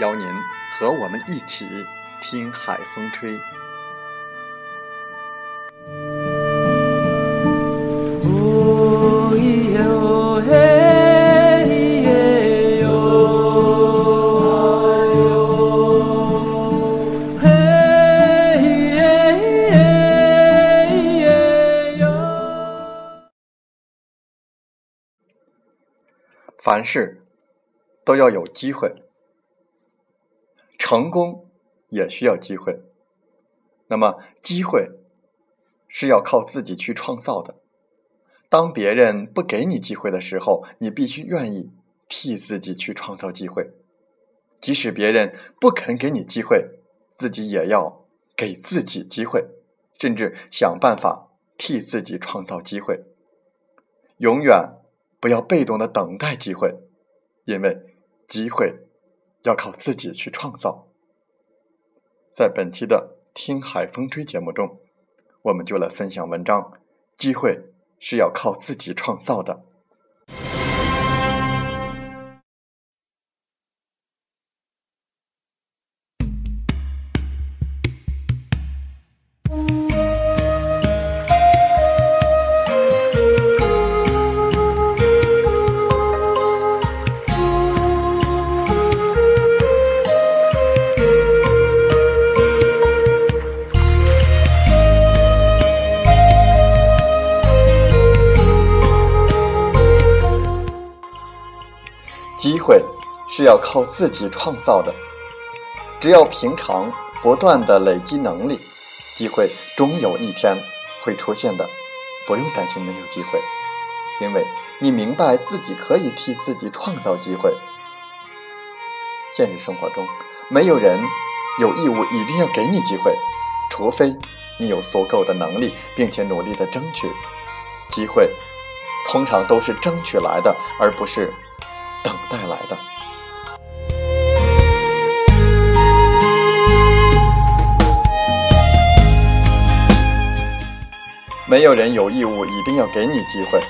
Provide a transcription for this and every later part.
邀您和我们一起听海风吹。凡事都要有机会。成功也需要机会，那么机会是要靠自己去创造的。当别人不给你机会的时候，你必须愿意替自己去创造机会。即使别人不肯给你机会，自己也要给自己机会，甚至想办法替自己创造机会。永远不要被动的等待机会，因为机会。要靠自己去创造。在本期的《听海风吹》节目中，我们就来分享文章：机会是要靠自己创造的。是要靠自己创造的，只要平常不断的累积能力，机会终有一天会出现的。不用担心没有机会，因为你明白自己可以替自己创造机会。现实生活中，没有人有义务一定要给你机会，除非你有足够的能力，并且努力的争取。机会通常都是争取来的，而不是。等待来的，没有人有义务一定要给你机会，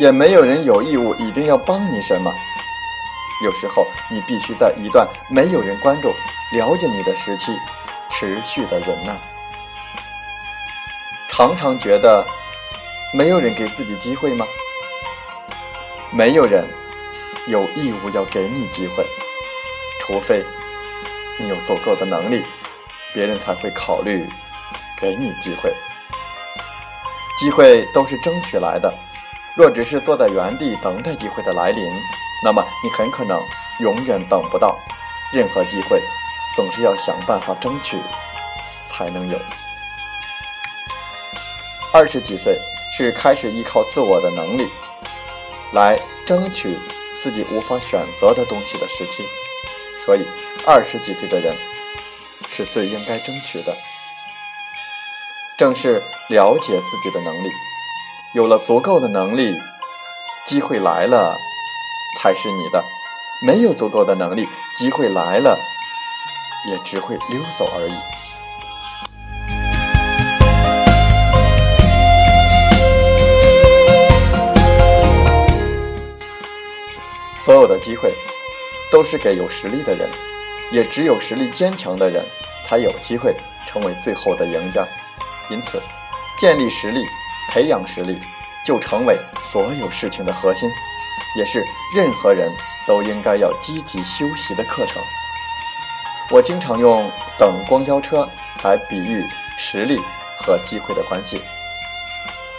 也没有人有义务一定要帮你什么。有时候，你必须在一段没有人关注、了解你的时期，持续的忍耐。常常觉得没有人给自己机会吗？没有人。有义务要给你机会，除非你有足够的能力，别人才会考虑给你机会。机会都是争取来的，若只是坐在原地等待机会的来临，那么你很可能永远等不到。任何机会，总是要想办法争取才能有。二十几岁是开始依靠自我的能力来争取。自己无法选择的东西的时期，所以二十几岁的人是最应该争取的。正是了解自己的能力，有了足够的能力，机会来了才是你的；没有足够的能力，机会来了也只会溜走而已。所有的机会都是给有实力的人，也只有实力坚强的人才有机会成为最后的赢家。因此，建立实力培养实力，就成为所有事情的核心，也是任何人都应该要积极修习的课程。我经常用等公交车来比喻实力和机会的关系。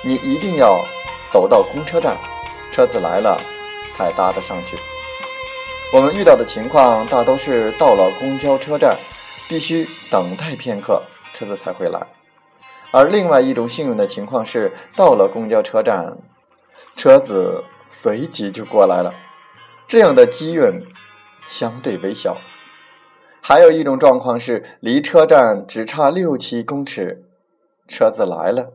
你一定要走到公车站，车子来了才搭得上去。我们遇到的情况大都是到了公交车站，必须等待片刻，车子才会来。而另外一种幸运的情况是，到了公交车站，车子随即就过来了。这样的机运相对微小。还有一种状况是，离车站只差六七公尺，车子来了。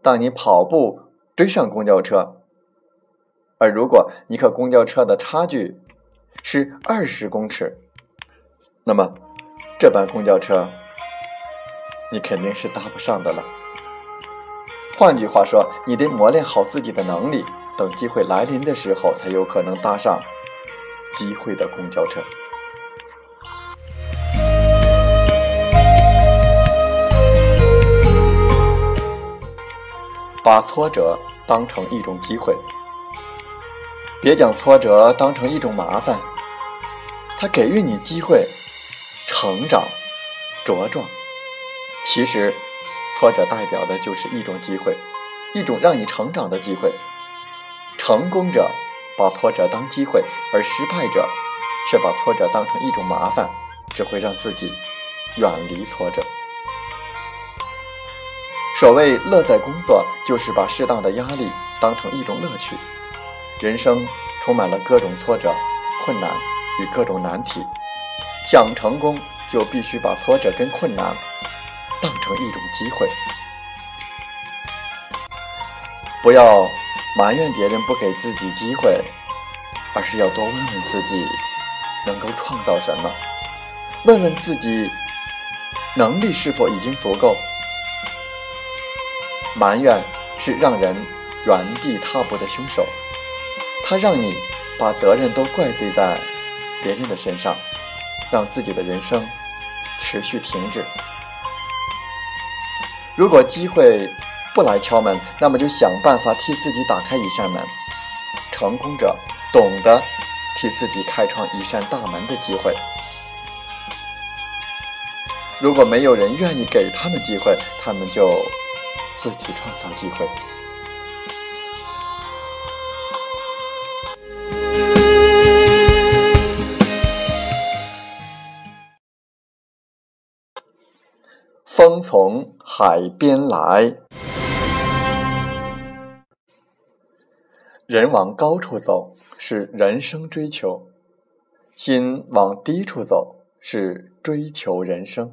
当你跑步追上公交车，而如果你和公交车的差距是二十公尺，那么这班公交车。你肯定是搭不上的了。换句话说，你得磨练好自己的能力，等机会来临的时候，才有可能搭上机会的公交车。把挫折当成一种机会，别将挫折当成一种麻烦，它给予你机会成长、茁壮。其实，挫折代表的就是一种机会，一种让你成长的机会。成功者把挫折当机会，而失败者却把挫折当成一种麻烦，只会让自己远离挫折。所谓乐在工作，就是把适当的压力当成一种乐趣。人生充满了各种挫折、困难与各种难题，想成功，就必须把挫折跟困难。当成一种机会，不要埋怨别人不给自己机会，而是要多问问自己能够创造什么，问问自己能力是否已经足够。埋怨是让人原地踏步的凶手，它让你把责任都怪罪在别人的身上，让自己的人生持续停止。如果机会不来敲门，那么就想办法替自己打开一扇门。成功者懂得替自己开创一扇大门的机会。如果没有人愿意给他们机会，他们就自己创造机会。风从海边来，人往高处走是人生追求，心往低处走是追求人生。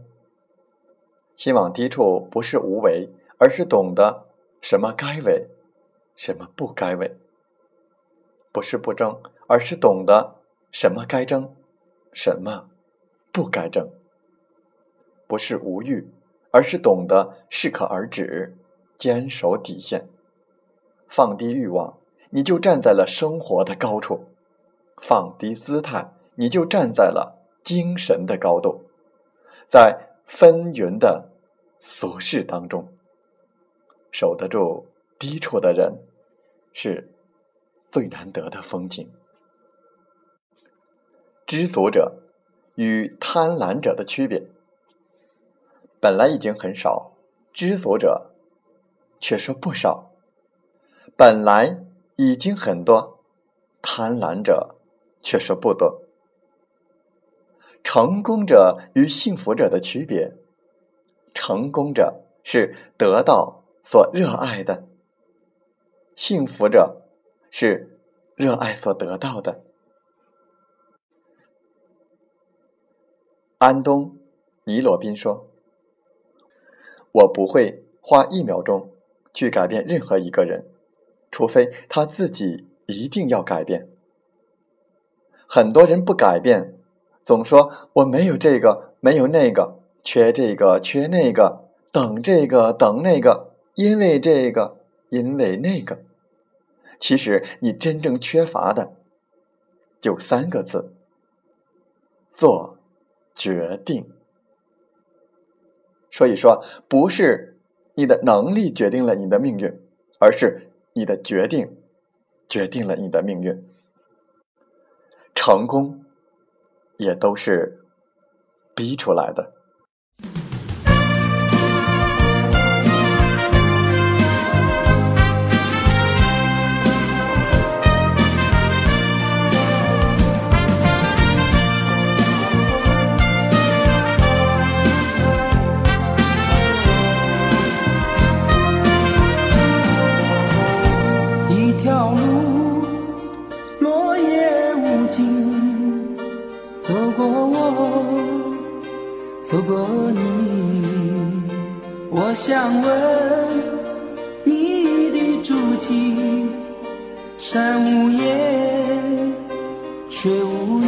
心往低处不是无为，而是懂得什么该为，什么不该为；不是不争，而是懂得什么该争，什么不该争；不是无欲。而是懂得适可而止，坚守底线，放低欲望，你就站在了生活的高处；放低姿态，你就站在了精神的高度。在纷纭的俗世当中，守得住低处的人，是最难得的风景。知足者与贪婪者的区别。本来已经很少，知足者却说不少；本来已经很多，贪婪者却说不多。成功者与幸福者的区别：成功者是得到所热爱的，幸福者是热爱所得到的。安东·尼罗宾说。我不会花一秒钟去改变任何一个人，除非他自己一定要改变。很多人不改变，总说我没有这个，没有那个，缺这个，缺那个，等这个，等那个，因为这个，因为那个。其实你真正缺乏的就三个字：做决定。所以说，不是你的能力决定了你的命运，而是你的决定决定了你的命运。成功也都是逼出来的。却无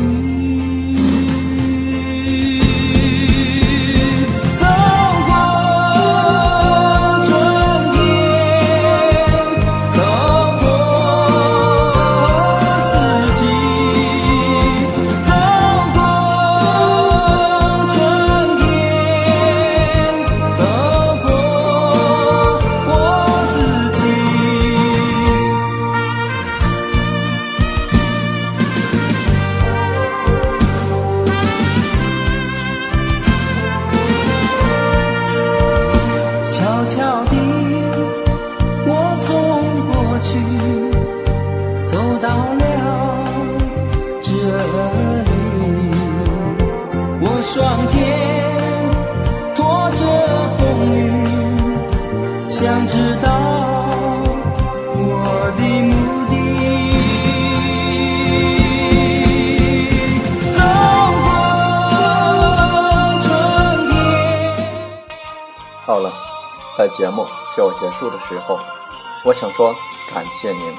在节目就要结束的时候，我想说感谢您，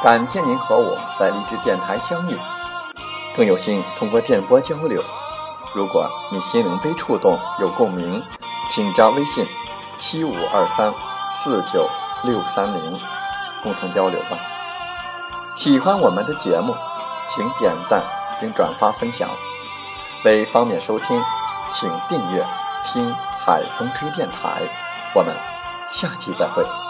感谢您和我在励志电台相遇，更有幸通过电波交流。如果你心灵被触动，有共鸣，请加微信七五二三四九六三零，共同交流吧。喜欢我们的节目，请点赞并转发分享。为方便收听，请订阅“听海风吹电台”。我们下期再会。